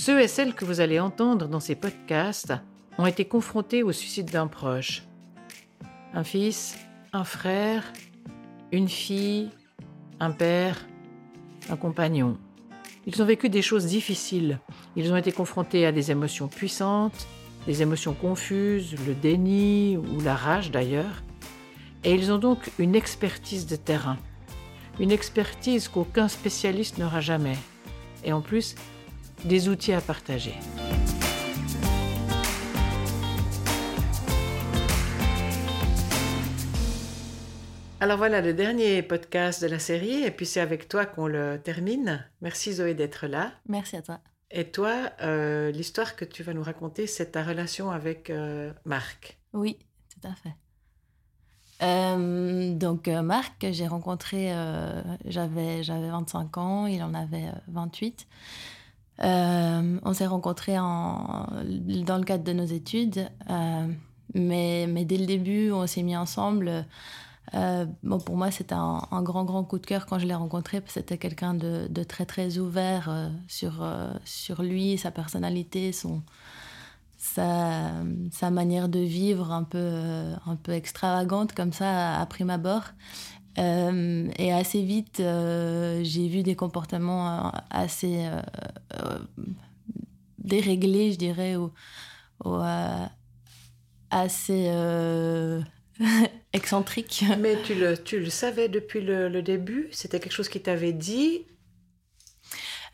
Ceux et celles que vous allez entendre dans ces podcasts ont été confrontés au suicide d'un proche. Un fils, un frère, une fille, un père, un compagnon. Ils ont vécu des choses difficiles. Ils ont été confrontés à des émotions puissantes, des émotions confuses, le déni ou la rage d'ailleurs. Et ils ont donc une expertise de terrain. Une expertise qu'aucun spécialiste n'aura jamais. Et en plus, des outils à partager. Alors voilà le dernier podcast de la série et puis c'est avec toi qu'on le termine. Merci Zoé d'être là. Merci à toi. Et toi, euh, l'histoire que tu vas nous raconter, c'est ta relation avec euh, Marc. Oui, tout à fait. Euh, donc Marc, j'ai rencontré, j'avais j'avais 25 ans, il en avait 28. On s'est rencontrés en, dans le cadre de nos études, mais, mais dès le début, on s'est mis ensemble euh, pour moi, c'était un, grand, grand coup de cœur quand je l'ai rencontré. C'était quelqu'un de, très, très ouvert euh, sur, euh, lui, sa personnalité, son, sa, sa, manière de vivre un peu, un peu extravagante, comme ça, à, prime abord. Et assez vite, j'ai vu des comportements assez déréglés, je dirais, ou, ou assez excentrique. Mais tu le, tu le savais depuis le, début? C'était quelque chose qu'il t'avait dit?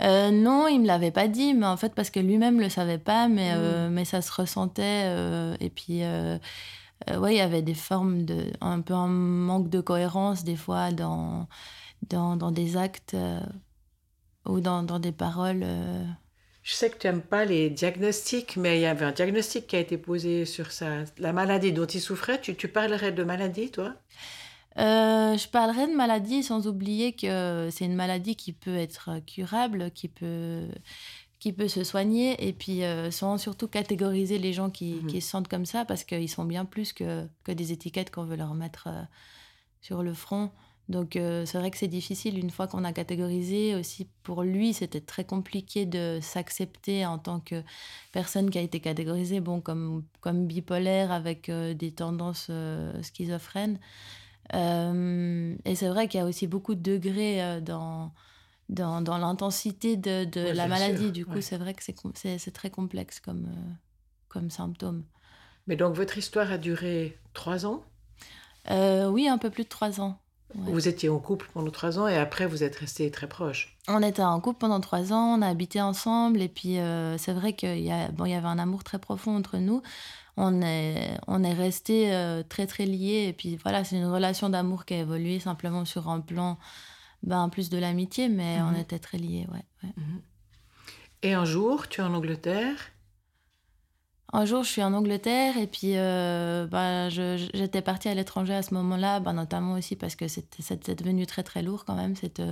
Euh, non, il me l'avait pas dit, mais en fait parce que lui-même le savait pas, mais euh, mm. mais ça se ressentait. Euh, et puis ouais, il y avait des formes de un peu un manque de cohérence des fois dans dans, dans des actes ou dans, dans des paroles. Je sais que tu n'aimes pas les diagnostics, mais il y avait un diagnostic qui a été posé sur ça. La maladie dont il souffrait, tu, tu parlerais de maladie, toi? Euh, je parlerais de maladie sans oublier que c'est une maladie qui peut être curable, qui peut, qui peut se soigner, et puis euh, sans surtout catégoriser les gens qui, mhm. qui, se sentent comme ça, parce qu'ils sont bien plus que, que des étiquettes qu'on veut leur mettre euh, sur le front. Donc euh, c'est vrai que c'est difficile une fois qu'on a catégorisé. Aussi pour lui, c'était très compliqué de s'accepter en tant que personne qui a été catégorisée bon, comme, comme bipolaire avec euh, des tendances euh, schizophrènes. et c'est vrai qu'il y a aussi beaucoup de degrés dans, dans, dans l'intensité de, de la maladie. Du coup, c'est vrai que c'est très complexe comme, comme symptôme. Mais donc votre histoire a duré trois ans? Oui, un peu plus de trois ans. Vous étiez en couple pendant trois ans et après vous êtes restés très proches? On était en couple pendant trois ans, on a habité ensemble et puis euh, c'est vrai qu'il y, a, bon, il y avait un amour très profond entre nous. On est, on est restés euh, très très liés et puis voilà, c'est une relation d'amour qui a évolué simplement sur un plan ben, plus de l'amitié, mais on mhm. était très liés. Ouais, mhm. Et un jour, tu es en Angleterre? Un jour, je suis en Angleterre et puis euh, bah, j'étais partie à l'étranger à ce moment-là, bah, notamment aussi parce que c'était devenu très très lourd quand même cette,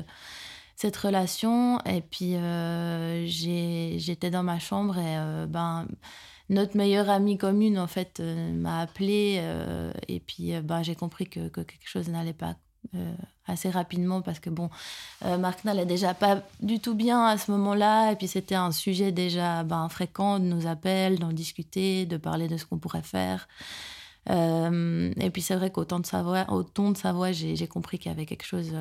cette relation. Et puis euh, j'étais dans ma chambre et euh, ben, notre meilleure amie commune en fait m'a appelée et puis ben, j'ai compris que, que, quelque chose n'allait pas euh, assez rapidement parce que bon, euh, Marc n'allait déjà pas du tout bien à ce moment-là et puis c'était un sujet déjà ben, fréquent de nos appels, d'en discuter, de parler de ce qu'on pourrait faire. Euh, et puis c'est vrai qu'au ton de sa voix, au ton de sa voix, j'ai compris qu'il y avait quelque chose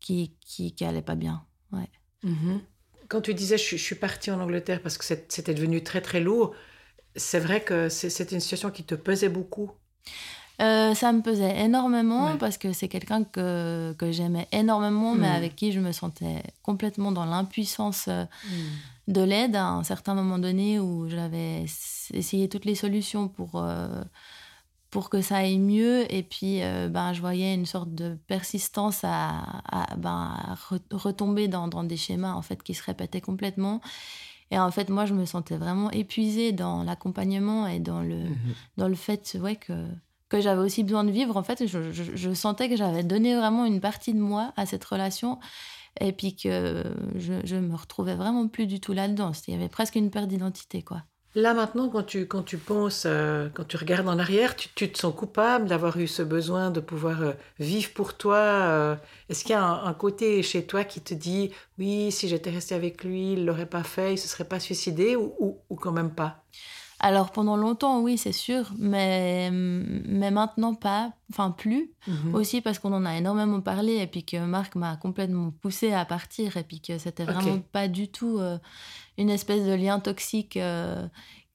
qui, qui, qui allait pas bien. Ouais. Mm-hmm. Quand tu disais je, je suis partie en Angleterre parce que c'était devenu très très lourd, c'est vrai que c'était une situation qui te pesait beaucoup? Euh, ça me pesait énormément parce que c'est quelqu'un que, que j'aimais énormément, mais mm. avec qui je me sentais complètement dans l'impuissance euh, mm. de l'aide à un certain moment donné où j'avais essayé toutes les solutions pour, euh, pour que ça aille mieux. Et puis, ben, je voyais une sorte de persistance à, à, ben, retomber dans, dans, des schémas en fait, qui se répétaient complètement. Et en fait, moi, je me sentais vraiment épuisée dans l'accompagnement et dans le, mm-hmm. dans le fait ouais, que que j'avais aussi besoin de vivre. En fait, je, sentais que j'avais donné vraiment une partie de moi à cette relation et puis que je, je me retrouvais vraiment plus du tout là-dedans. Il y avait presque une perte d'identité, quoi. Là maintenant, quand tu, quand tu penses, euh, quand tu regardes en arrière, tu, te sens coupable d'avoir eu ce besoin de pouvoir euh, vivre pour toi. euh. Est-ce qu'il y a un, côté chez toi qui te dit, oui, si j'étais restée avec lui, il l'aurait pas fait, il se serait pas suicidé, ou, ou quand même pas? Alors pendant longtemps, oui, c'est sûr, mais, mais maintenant pas, enfin plus. Mhm. Aussi parce qu'on en a énormément parlé et puis que Marc m'a complètement poussé à partir et puis que c'était vraiment pas du tout euh, une espèce de lien toxique euh,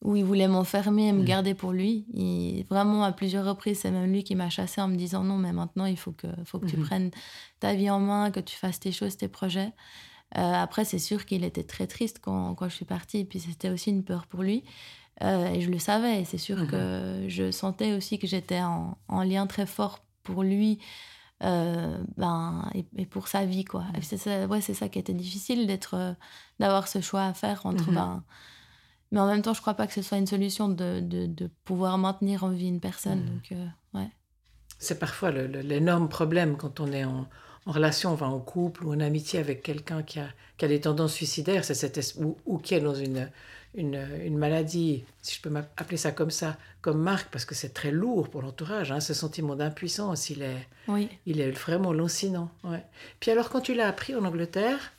où il voulait m'enfermer et me Mhm. garder pour lui. Il, vraiment, à plusieurs reprises, c'est même lui qui m'a chassé en me disant non, mais maintenant il faut que, faut que tu Mhm. prennes ta vie en main, que tu fasses tes choses, tes projets. Euh, après, c'est sûr qu'il était très triste quand, quand je suis partie, et puis c'était aussi une peur pour lui. Euh, et je le savais, c'est sûr Mhm. que je sentais aussi que j'étais en, en lien très fort pour lui euh, ben, et, et pour sa vie. Quoi. C'est ça, ouais, c'est ça qui était difficile, d'être, euh, d'avoir ce choix à faire entre... Mhm. ben, mais en même temps, je crois pas que ce soit une solution de, de, de pouvoir maintenir en vie une personne. Mhm. Donc, euh, ouais. C'est parfois le- le- l'énorme problème quand on est en, en relation, enfin en couple ou en amitié avec quelqu'un qui a, qui a des tendances suicidaires, c'est cette es- ou, ou qui est dans une, une, une maladie, si je peux m'appeler ça comme ça, comme Marc, parce que c'est très lourd pour l'entourage, hein, ce sentiment d'impuissance, il est, Oui. il est vraiment lancinant. Ouais. Puis alors, quand tu l'as appris en Angleterre,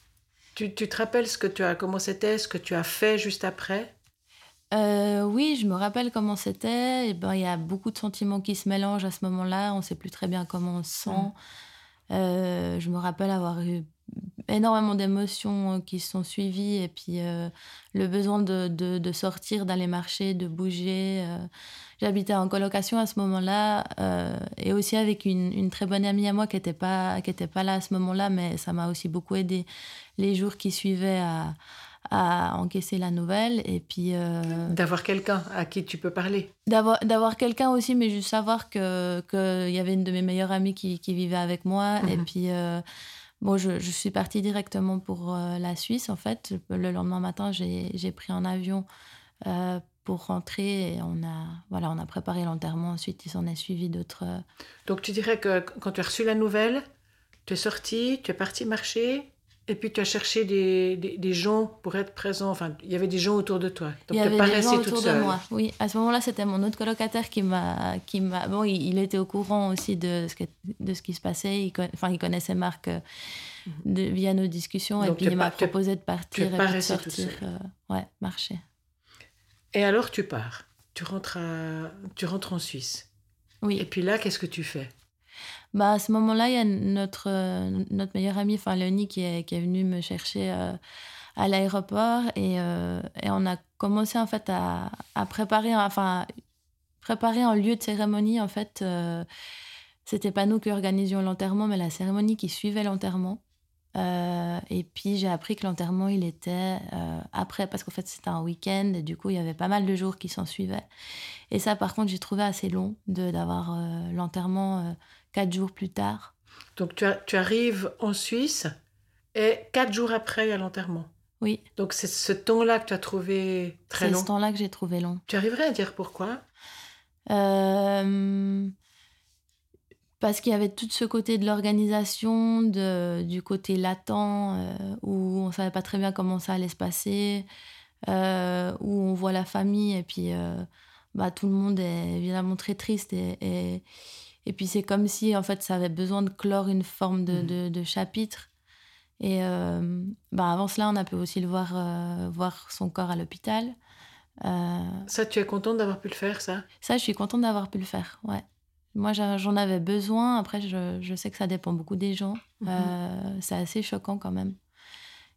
tu, tu te rappelles ce que tu as, comment c'était, ce que tu as fait juste après? Euh, oui, je me rappelle comment c'était. Et ben, il y a beaucoup de sentiments qui se mélangent à ce moment-là. On sait plus très bien comment on se sent. Mm. Euh, je me rappelle avoir eu énormément d'émotions euh, qui se sont suivies et puis euh, le besoin de, de, sortir, d'aller marcher, de bouger. J'habitais en colocation à ce moment-là et aussi avec une, très bonne amie à moi qui n'était pas, pas là à ce moment-là, mais ça m'a aussi beaucoup aidé les jours qui suivaient à, à encaisser la nouvelle et puis euh, D'avoir quelqu'un à qui tu peux parler. d'avoir d'avoir quelqu'un aussi mais juste savoir que que il y avait une de mes meilleures amies qui, qui vivait avec moi et Mhm. puis euh, bon je, je suis partie directement pour euh, la Suisse en fait le lendemain matin j'ai pris un avion pour rentrer et on a voilà on a préparé l'enterrement ensuite il s'en est suivi d'autres Donc tu dirais que quand tu as reçu la nouvelle, tu es sorti, tu es parti marcher, et puis tu as cherché des, des, des gens pour être présents. Enfin, il y avait des gens autour de toi. Donc il y avait pas des gens autour de seule. moi. Oui, à ce moment-là, c'était mon autre colocataire qui m'a, qui m'a. Bon, il, il était au courant aussi de ce, que- de ce qui se passait. Il, enfin, il connaissait Marc euh, de- via nos discussions et puis il m'a proposé de partir et de sortir. euh, ouais, marcher. Et alors tu pars. Tu rentres, à... tu rentres en Suisse. Oui. Et puis là, qu'est-ce que tu fais? Bah, à ce moment-là, il y a notre, euh, notre meilleure amie, enfin Léonie, qui est, qui est venue me chercher euh, à l'aéroport et, euh, et on a commencé en fait à, à préparer, enfin, préparer un lieu de cérémonie. En fait, c'était pas nous qui organisions l'enterrement, mais la cérémonie qui suivait l'enterrement. Et puis j'ai appris que l'enterrement il était après parce qu'en fait c'était un week-end et du coup il y avait pas mal de jours qui s'en suivaient et ça par contre j'ai trouvé assez long d'avoir l'enterrement quatre jours plus tard Donc tu, as- tu arrives en Suisse, et quatre jours après, il y a l'enterrement. oui Donc c'est ce temps-là que tu as trouvé très c'est long. ce temps-là que j'ai trouvé long Tu arriverais à dire pourquoi? Euh, parce qu'il y avait tout ce côté de l'organisation, du côté latent, euh, où on savait pas très bien comment ça allait se passer, euh, où on voit la famille et puis bah, tout le monde est évidemment très triste et, et, et puis c'est comme si en fait ça avait besoin de clore une forme de, Mhm. de, de chapitre. Et euh, bah, avant cela, on a pu aussi le voir, euh, voir son corps à l'hôpital. Euh, Ça, tu es contente d'avoir pu le faire, ça? Ça, je suis contente d'avoir pu le faire. Ouais. Moi, j'en avais besoin. Après, je, je sais que ça dépend beaucoup des gens. Mhm. Euh, c'est assez choquant quand même.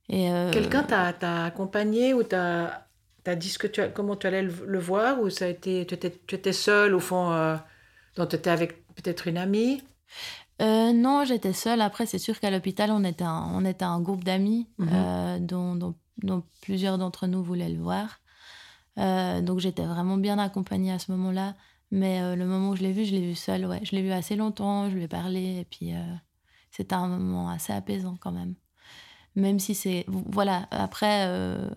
Et Quelqu'un t'a accompagné ou t'a t'a dit ce que tu as- comment tu allais le, le voir ou ça a été tu étais, tu étais seule au fond euh, tu étais avec peut-être une amie? Euh, non, j'étais seule. Après, c'est sûr qu'à l'hôpital, on était un, on était un groupe d'amis Mhm. euh, dont, dont, dont plusieurs d'entre nous voulaient le voir. Euh, donc, j'étais vraiment bien accompagnée à ce moment-là. Mais le moment où je l'ai vu, je l'ai vu seule. Ouais. Je l'ai vu assez longtemps, je lui ai parlé. Et puis, c'était un moment assez apaisant quand même. Même si c'est. Voilà, après, euh,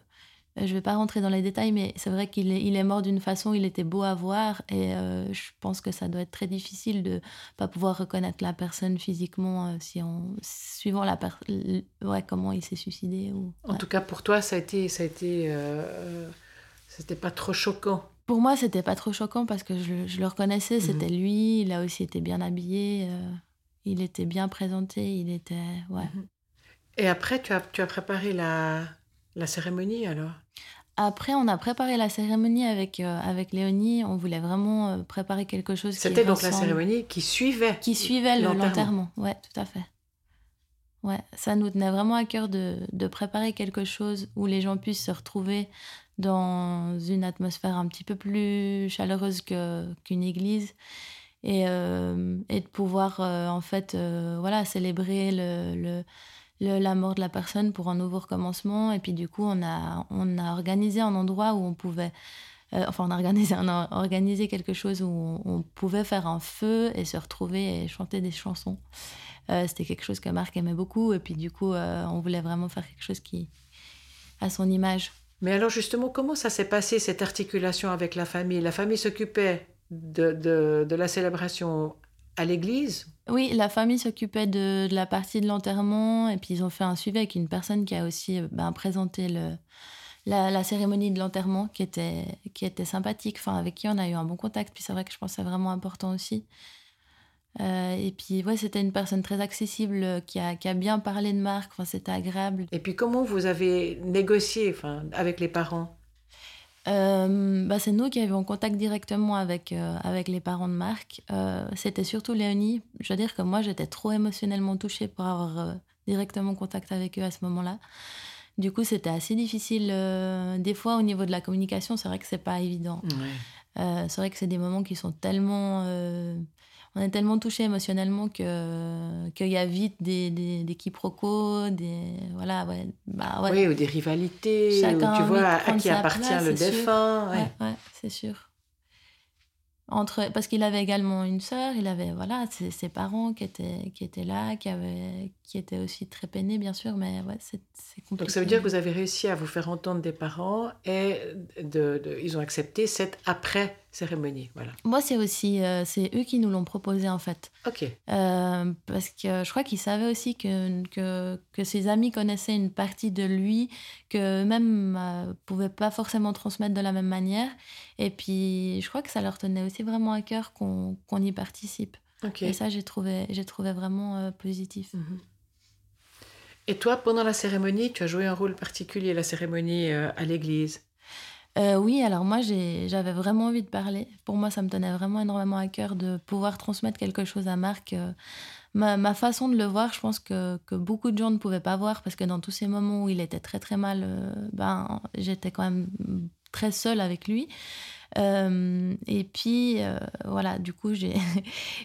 je vais pas rentrer dans les détails, mais c'est vrai qu'il est, il est mort d'une façon, il était beau à voir. Et euh, je pense que ça doit être très difficile de pas pouvoir reconnaître la personne physiquement euh, si on, suivant la per- ouais, comment il s'est suicidé. Ou, en tout cas pour toi ça a été ça a été euh, euh, C'était pas trop choquant. Pour moi, c'était pas trop choquant parce que je, le reconnaissais, c'était mhm. lui. Il a aussi été bien habillé, euh, il était bien présenté, il était. Ouais. Mhm. Et après, tu as, tu as préparé la, la cérémonie alors? Après, on a préparé la cérémonie avec, euh, avec Léonie. On voulait vraiment euh, préparer quelque chose C'était donc la cérémonie qui suivait Qui suivait l'enterrement, ouais, tout à fait. Ouais, ça nous tenait vraiment à cœur de, de, préparer quelque chose où les gens puissent se retrouver dans une atmosphère un petit peu plus chaleureuse qu'une église et, euh, et, de pouvoir en fait voilà célébrer le, le la mort de la personne pour un nouveau recommencement. Et puis du coup, on a, on a organisé un endroit où on pouvait... Euh, enfin, on a organisé, on a organisé quelque chose où on, pouvait faire un feu et se retrouver et chanter des chansons. Euh, c'était quelque chose que Marc aimait beaucoup. Et puis du coup, euh, on voulait vraiment faire quelque chose qui a son image. Mais alors justement, comment ça s'est passé, cette articulation avec la famille? La famille s'occupait de, de la célébration à l'église Oui, la famille s'occupait de, la partie de l'enterrement et puis ils ont fait un suivi avec une personne qui a aussi euh, ben, présenté le, la, cérémonie de l'enterrement qui était, qui était sympathique, enfin, avec qui on a eu un bon contact. Puis c'est vrai que je pense que c'est vraiment important aussi. Euh, et puis, ouais, c'était une personne très accessible euh, qui a, qui a bien parlé de Marc. Enfin, c'était agréable. Et puis, comment vous avez négocié enfin, avec les parents? Euh, bah, c'est nous qui avions contact directement avec, euh, avec les parents de Marc. Euh, c'était surtout Léonie. Je veux dire que moi, j'étais trop émotionnellement touchée pour avoir directement contact avec eux à ce moment-là. Du coup, c'était assez difficile. des fois, au niveau de la communication, c'est vrai que c'est pas évident. c'est vrai que c'est des moments qui sont tellement on est tellement touché émotionnellement que qu'il y a vite des, des, des quiproquos, des voilà ouais, bah, ouais. Oui, ou des rivalités, Chacun tu vois à qui appartient le défunt. Ouais, ouais c'est sûr. Entre, parce qu'il avait également une sœur, il avait voilà ses, ses, parents qui étaient, qui étaient là, qui, avaient, qui étaient aussi très peinés, bien sûr, mais ouais, c'est compliqué. Donc ça veut dire que vous avez réussi à vous faire entendre des parents et de, de, ils ont accepté cette après cérémonie. Voilà. Moi, c'est aussi euh, c'est eux qui nous l'ont proposé en fait. Ok. Euh, parce que je crois qu'ils savaient aussi que, que, que, ses amis connaissaient une partie de lui que même ne euh, pouvaient pas forcément transmettre de la même manière. Et puis, je crois que ça leur tenait aussi vraiment à cœur qu'on y participe. Et ça, j'ai trouvé, j'ai trouvé vraiment positif. Mhm. Et toi, pendant la cérémonie, tu as joué un rôle particulier, la cérémonie à l'église? Euh, oui, alors moi j'avais vraiment envie de parler. Pour moi, ça me tenait vraiment énormément à cœur de pouvoir transmettre quelque chose à Marc. Euh, ma, façon de le voir, je pense que, beaucoup de gens ne pouvaient pas voir parce que dans tous ces moments où il était très très mal, euh, ben, j'étais quand même très seule avec lui. et puis, voilà, du coup, j'ai,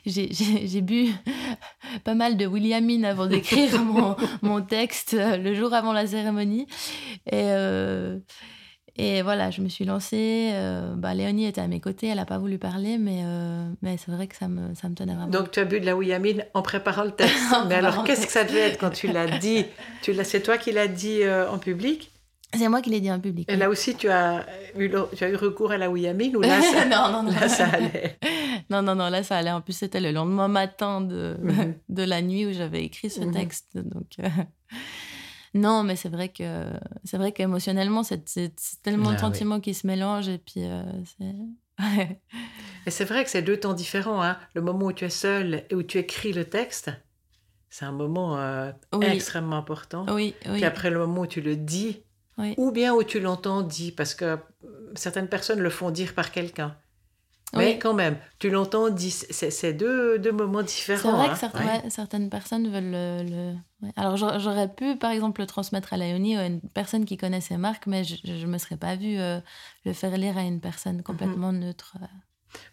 bu pas mal de Williamine avant d'écrire mon, mon, texte le jour avant la cérémonie. Et, et voilà, je me suis lancée. Euh, bah, Léonie était à mes côtés, elle n'a pas voulu parler, mais, euh, mais c'est vrai que ça me, ça me tenait vraiment. Donc tu as bu de la Williamine en préparant le texte. mais alors qu'est-ce que ça devait être quand tu l'as dit tu C'est toi qui l'as dit euh, en public? C'est moi qui l'ai dit en public. Et là aussi, tu as, eu, tu as eu recours à la Williamine ou là, ça, non, non, non. là, ça allait? Non, non, non, là, ça allait. En plus, c'était le lendemain matin de, mhm. de la nuit où j'avais écrit ce mhm. texte. Donc. Non, mais c'est vrai que c'est vrai qu'émotionnellement, c'est, tellement de ah sentiments qui se mélangent et puis euh, c'est. et c'est vrai que c'est deux temps différents. Hein. Le moment où tu es seul et où tu écris le texte, c'est un moment euh, extrêmement important. Oui, oui. Puis après le moment où tu le dis, ou bien où tu l'entends dit, parce que certaines personnes le font dire par quelqu'un. Mais quand même, tu l'entends, c'est deux, deux moments différents. C'est vrai que hein. certaines, personnes veulent le. Alors j'aurais pu, par exemple, le transmettre à Léonie ou à une personne qui connaissait Marc, mais je ne me serais pas vue euh, le faire lire à une personne complètement neutre. Euh.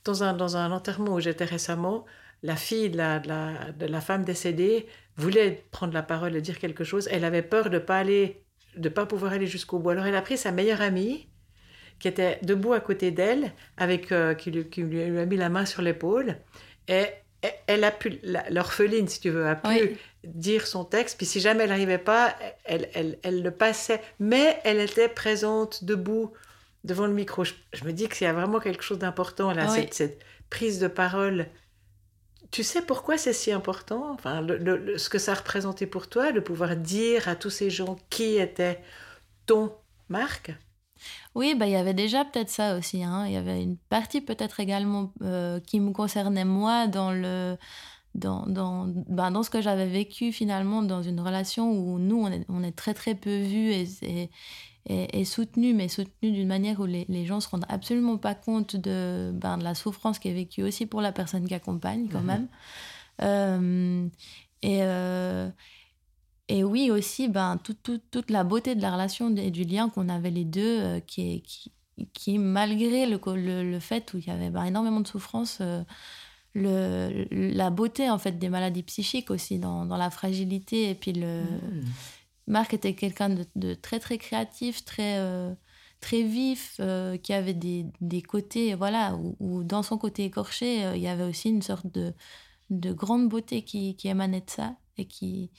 Dans un, dans un enterrement où j'étais récemment, la fille de la, de la, de la, femme décédée voulait prendre la parole et dire quelque chose. Elle avait peur de ne pas, aller, de pas pouvoir aller jusqu'au bout. Alors elle a pris sa meilleure amie qui était debout à côté d'elle, avec euh, qui, lui, a mis la main sur l'épaule. Et, elle a pu, l'orpheline, si tu veux, a pu dire son texte. Puis si jamais elle n'arrivait pas, elle, elle, elle, le passait. Mais elle était présente, debout, devant le micro. Je, me dis qu'il y a vraiment quelque chose d'important là, cette, cette, prise de parole. Tu sais pourquoi c'est si important? Enfin, le, ce que ça représentait pour toi, de pouvoir dire à tous ces gens qui était ton Marc Oui, bah, il y avait déjà peut-être ça aussi. Hein. Il y avait une partie peut-être également euh, qui me concernait moi dans, le, dans, dans, bah, dans ce que j'avais vécu finalement dans une relation où nous, on est, on est très très peu vus et, et, et, soutenus, mais soutenus d'une manière où les, les gens se rendent absolument pas compte de, ben, de la souffrance qui est vécue aussi pour la personne qui accompagne quand mhm. même. Euh, et, euh, et oui, aussi, ben, toute la beauté de la relation et du lien qu'on avait les deux, euh, qui, qui, qui, malgré le, le, fait où il y avait ben, énormément de souffrance, euh, le, la beauté en fait des maladies psychiques aussi, dans, dans la fragilité. Et puis, le... Mmh. Marc était quelqu'un de, très, très créatif, très, euh, très vif, qui avait des, des côtés, voilà, où, dans son côté écorché, il y avait aussi une sorte de, de grande beauté qui, qui émanait de ça et qui,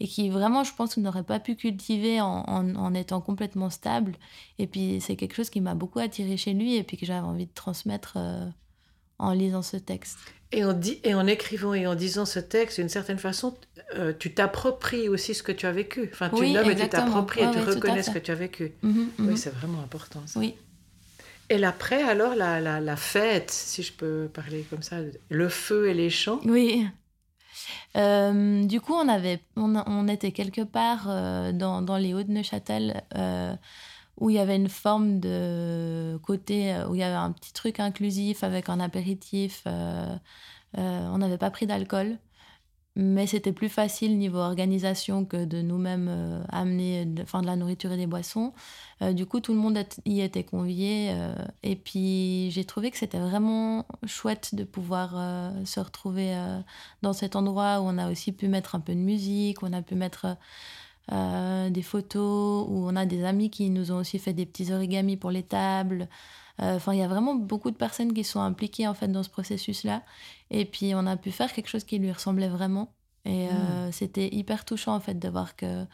et qui vraiment, je pense, n'aurait pas pu cultiver en, en, étant complètement stable. Et puis, c'est quelque chose qui m'a beaucoup attiré chez lui et puis que j'avais envie de transmettre euh, en lisant ce texte. Et en, et en écrivant et en disant ce texte, d'une certaine façon, euh, tu t'appropries aussi ce que tu as vécu. Enfin, tu nommes et tu t'appropries et tu reconnais ce que tu as vécu. Mhm, oui, mhm. c'est vraiment important. Ça. Oui. Et l'après, alors, la, la, la, fête, si je peux parler comme ça, le feu et les chants. Oui. Euh, du coup, on, avait, on, était quelque part euh, dans, les Hauts-de-Neuchâtel euh, où il y avait une forme de côté, où il y avait un petit truc inclusif avec un apéritif. on n'avait pas pris d'alcool mais c'était plus facile niveau organisation que de nous-mêmes euh, amener de, de la nourriture et des boissons. Euh, du coup, tout le monde y était convié. Euh, et puis, j'ai trouvé que c'était vraiment chouette de pouvoir se retrouver dans cet endroit où on a aussi pu mettre un peu de musique, on a pu mettre des photos, où on a des amis qui nous ont aussi fait des petits origamis pour les tables. Enfin, il y a vraiment beaucoup de personnes qui sont impliquées en fait dans ce processus-là. Et puis, on a pu faire quelque chose qui lui ressemblait vraiment. Et euh, hmm. c'était hyper touchant, en fait, de voir que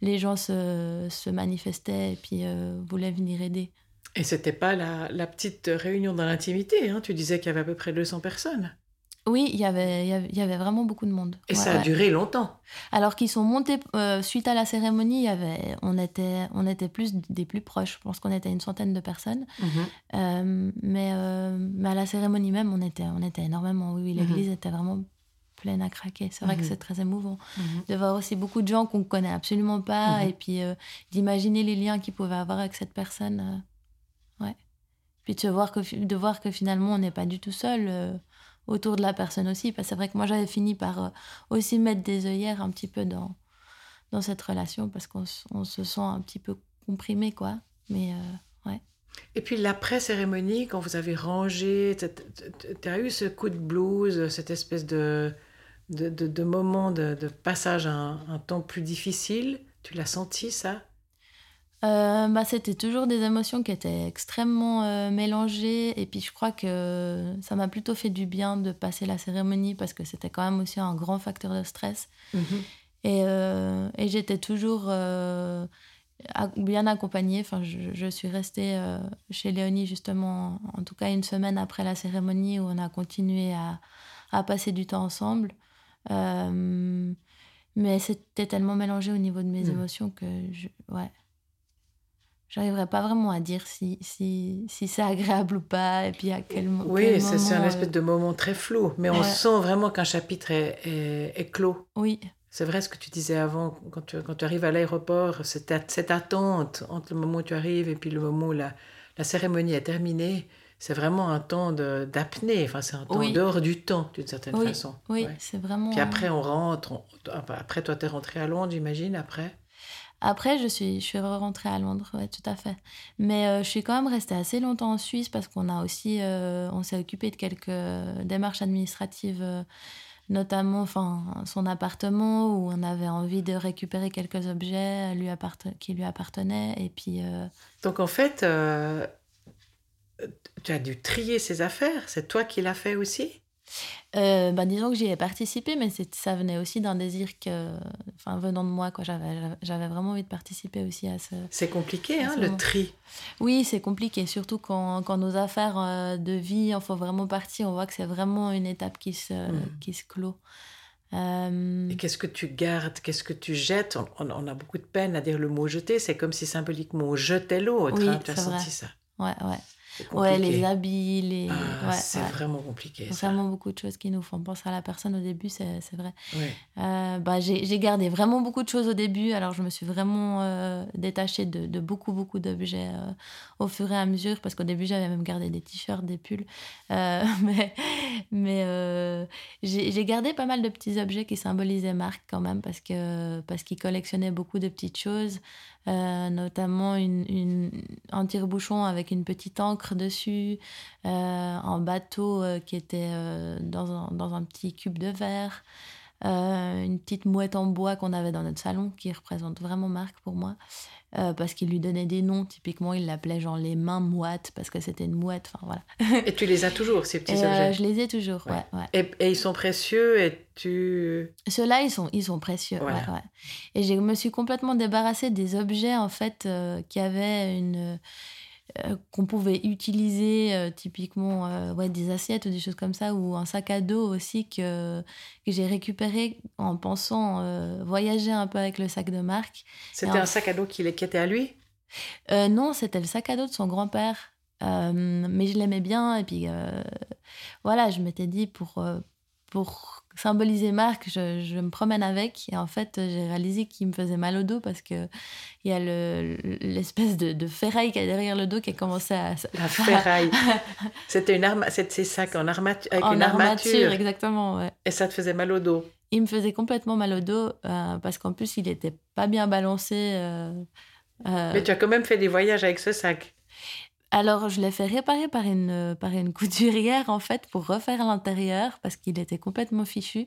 les gens se, se manifestaient et puis euh, voulaient venir aider. Et c'était pas la, la, petite réunion dans l'intimité, hein Tu disais qu'il y avait à peu près 200 personnes. Oui, il y avait, il y avait vraiment beaucoup de monde. Et ça a duré longtemps. Alors qu'ils sont montés, euh, suite à la cérémonie, il y avait, on, était, on était plus des plus proches. Je pense qu'on était une centaine de personnes. Mhm. Euh, mais, euh, mais à la cérémonie même, on était, on était énormément. Oui, mhm. l'église était vraiment pleine à craquer. C'est vrai que mhm. c'est très émouvant de voir aussi beaucoup de gens qu'on ne connaît absolument pas et puis d'imaginer les liens qu'ils pouvaient avoir avec cette personne. ouais. Puis de, voir que, de voir que finalement, on n'est pas du tout seul autour de la personne aussi. Parce que c'est vrai que moi, j'avais fini par euh, aussi mettre des œillères un petit peu dans, dans cette relation parce qu'on on se sent un petit peu comprimé, quoi. Mais euh, ouais. Et puis l'après-cérémonie, quand vous avez rangé, tu as eu ce coup de blues, cette espèce de, de, de, moment de, passage à un, temps plus difficile? Tu l'as senti, ça? Bah, C'était toujours des émotions qui étaient extrêmement euh, mélangées. Et puis je crois que ça m'a plutôt fait du bien de passer la cérémonie parce que c'était quand même aussi un grand facteur de stress. Mhm. Et, euh, et j'étais toujours bien accompagnée. Enfin, je, je suis restée chez Léonie justement, en tout cas une semaine après la cérémonie où on a continué à, à passer du temps ensemble. mais c'était tellement mélangé au niveau de mes mhm. émotions que je, ouais j'arriverai pas vraiment à dire si, si, si c'est agréable ou pas, et puis à quel, moment. Oui, c'est un espèce de moment très flou, mais on sent vraiment qu'un chapitre est, est, clos. Oui. C'est vrai ce que tu disais avant, quand tu, quand tu arrives à l'aéroport, cette, cette attente entre le moment où tu arrives et puis le moment où la, la cérémonie est terminée, c'est vraiment un temps d'apnée, enfin c'est un temps dehors du temps d'une certaine façon. Oui, c'est vraiment... Puis après on rentre, après toi tu es rentré à Londres j'imagine, après après, je suis, je suis rentrée à Londres, ouais, tout à fait. Mais euh, je suis quand même restée assez longtemps en Suisse parce qu'on a aussi, euh, on s'est occupé de quelques démarches administratives, euh, notamment, enfin, son appartement où on avait envie de récupérer quelques objets lui qui lui appartenaient. Et puis. Donc en fait, tu as dû trier ses affaires. C'est toi qui l'as fait aussi? Euh, bah, disons que j'y ai participé, mais ça venait aussi d'un désir que, enfin, venant de moi, quoi. J'avais vraiment envie de participer aussi à ce. C'est compliqué, hein, le tri. Oui, c'est compliqué, surtout quand, quand, nos affaires euh, de vie en font vraiment partie. On voit que c'est vraiment une étape qui se, mmh. qui se clôt. Et qu'est-ce que tu gardes Qu'est-ce que tu jettes? On, a beaucoup de peine à dire le mot jeter. C'est comme si symboliquement on jetait l'autre. Oui, hein, tu as senti ça Ouais, ouais. Ouais, les habits, les. Ah, c'est vraiment compliqué. Vraiment beaucoup de choses qui nous font penser à la personne au début, c'est vrai. Euh, bah, j'ai gardé vraiment beaucoup de choses au début, alors je me suis vraiment euh, détachée de, de, beaucoup, beaucoup d'objets euh, au fur et à mesure, parce qu'au début j'avais même gardé des t-shirts, des pulls. mais mais j'ai gardé pas mal de petits objets qui symbolisaient Marc quand même, parce qu'il parce qu'il collectionnait beaucoup de petites choses. Euh, notamment une, un tire-bouchon avec une petite encre dessus, euh, un bateau euh, qui était dans, un, petit cube de verre, une petite mouette en bois qu'on avait dans notre salon qui représente vraiment Marc pour moi. Euh, parce qu'il lui donnait des noms. Typiquement, il l'appelait genre les mains mouettes parce que c'était une mouette. Enfin, voilà. et tu les as toujours, ces petits euh, objets Je les ai toujours, ouais. ouais, Et, et, ils sont précieux et tu... Ceux-là, ils sont, ils sont précieux. Et je me suis complètement débarrassée des objets, en fait, euh, qui avaient une euh, qu'on pouvait utiliser euh, typiquement euh, ouais, des assiettes ou des choses comme ça ou un sac à dos aussi que, que j'ai récupéré en pensant voyager un peu avec le sac de marque. C'était un sac à dos qui, qui était à lui? Non, c'était le sac à dos de son grand-père. mais je l'aimais bien et puis voilà, je m'étais dit pour, pour symboliser Marc, je, je, me promène avec. Et en fait, j'ai réalisé qu'il me faisait mal au dos parce qu'il y a l'espèce de, de, ferraille qui est derrière le dos qui a commencé à. La ferraille. C'était une arme, c'est ça, en armature, avec une armature. exactement, ouais. Et ça te faisait mal au dos Il me faisait complètement mal au dos euh, parce qu'en plus, il n'était pas bien balancé. Euh, euh. Mais tu as quand même fait des voyages avec ce sac alors, je l'ai fait réparer par une, par une couturière, en fait, pour refaire l'intérieur, parce qu'il était complètement fichu.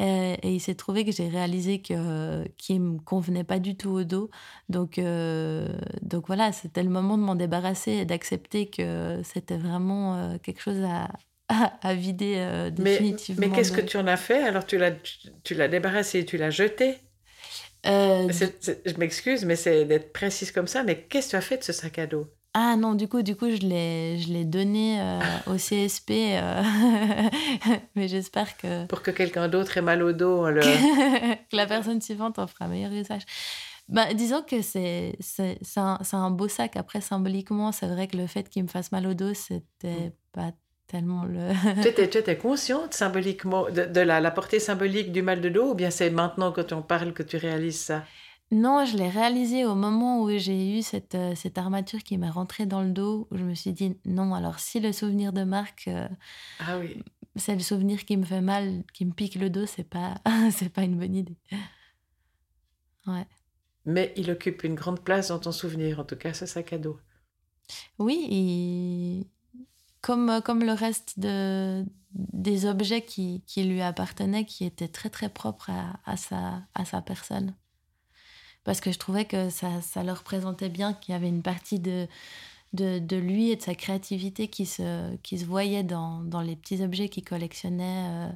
Et, il s'est trouvé que j'ai réalisé que qu'il me convenait pas du tout au dos. Donc, euh, donc voilà, c'était le moment de m'en débarrasser et d'accepter que c'était vraiment euh, quelque chose à, à, vider euh, définitivement. Mais, mais qu'est-ce que tu en as fait? Alors, tu l'as, tu l'as débarrassé tu l'as jeté? Je m'excuse, mais c'est d'être précise comme ça, mais qu'est-ce que tu as fait de ce sac à dos? Ah non, du coup, du coup je l'ai, je l'ai donné euh, au CSP, euh, mais j'espère que... Pour que quelqu'un d'autre ait mal au dos. Le... que la personne suivante en fera meilleur usage. Bah, disons que c'est, c'est, c'est, un, c'est un beau sac. Après, symboliquement, c'est vrai que le fait qu'il me fasse mal au dos, c'était mm. pas tellement le... tu, étais, tu étais consciente symboliquement de, de la, la portée symbolique du mal de dos ou bien c'est maintenant quand on parle que tu réalises ça? Non, je l'ai réalisé au moment où j'ai eu cette, euh, cette armature qui m'est rentrée dans le dos, où je me suis dit, non, alors si le souvenir de Marc, euh, ah oui. c'est le souvenir qui me fait mal, qui me pique le dos, c'est pas, c'est pas une bonne idée. Ouais. Mais il occupe une grande place dans ton souvenir, en tout cas, ce sac à dos. Oui, comme, comme le reste de, des objets qui, qui lui appartenaient, qui étaient très très propres à, à, sa, à sa personne parce que je trouvais que ça, ça le représentait bien, qu'il y avait une partie de, de, de, lui et de sa créativité qui se, qui se voyait dans, dans les petits objets qu'il collectionnait. Euh,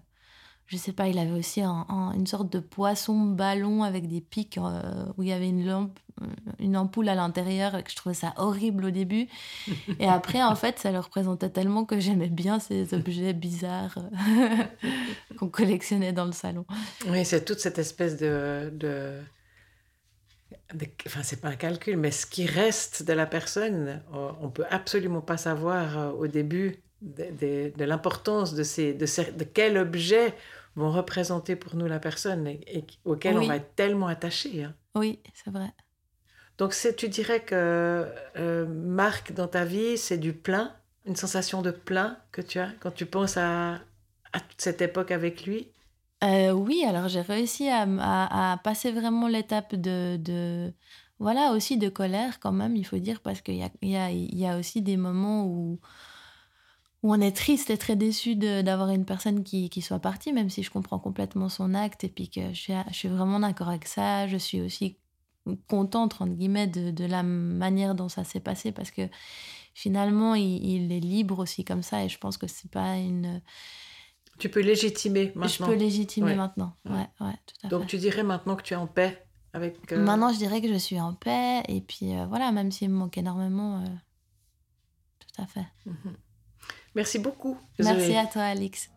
je sais pas, il avait aussi un, une sorte de poisson ballon avec des pics euh, où il y avait une lampe, euh, une ampoule à l'intérieur et que je trouvais ça horrible au début. Et après, en fait, ça le représentait tellement que j'aimais bien ces objets bizarres qu'on collectionnait dans le salon. Oui, c'est toute cette espèce de, de enfin c'est pas un calcul, mais ce qui reste de la personne, euh, on peut absolument pas savoir euh, au début de, de, l'importance de, ces, de, ces, de quel objet vont représenter pour nous la personne et, auquel on va être tellement attaché. Hein. Oui, c'est vrai. Donc tu dirais que euh, Marc, dans ta vie, c'est du plein, une sensation de plein que tu as quand tu penses à, à toute cette époque avec lui? Euh, oui, alors j'ai réussi à, passer vraiment l'étape de, Voilà, aussi de colère quand même, il faut dire, parce qu'il y a, y, a, aussi des moments où, on est triste et très déçu d'avoir une personne qui, soit partie, même si je comprends complètement son acte et puis que je suis, vraiment d'accord avec ça. Je suis aussi contente, entre guillemets, de, de la manière dont ça s'est passé parce que finalement, il, il, est libre aussi comme ça et je pense que c'est pas une tu peux légitimer maintenant. Je peux légitimer maintenant, ouais, ouais, tout à Donc tu dirais maintenant que tu es en paix avec... Euh, maintenant je dirais que je suis en paix et puis euh, voilà, même s'il me manque énormément, euh, tout à fait. Mhm. Merci beaucoup. Merci à toi Alix.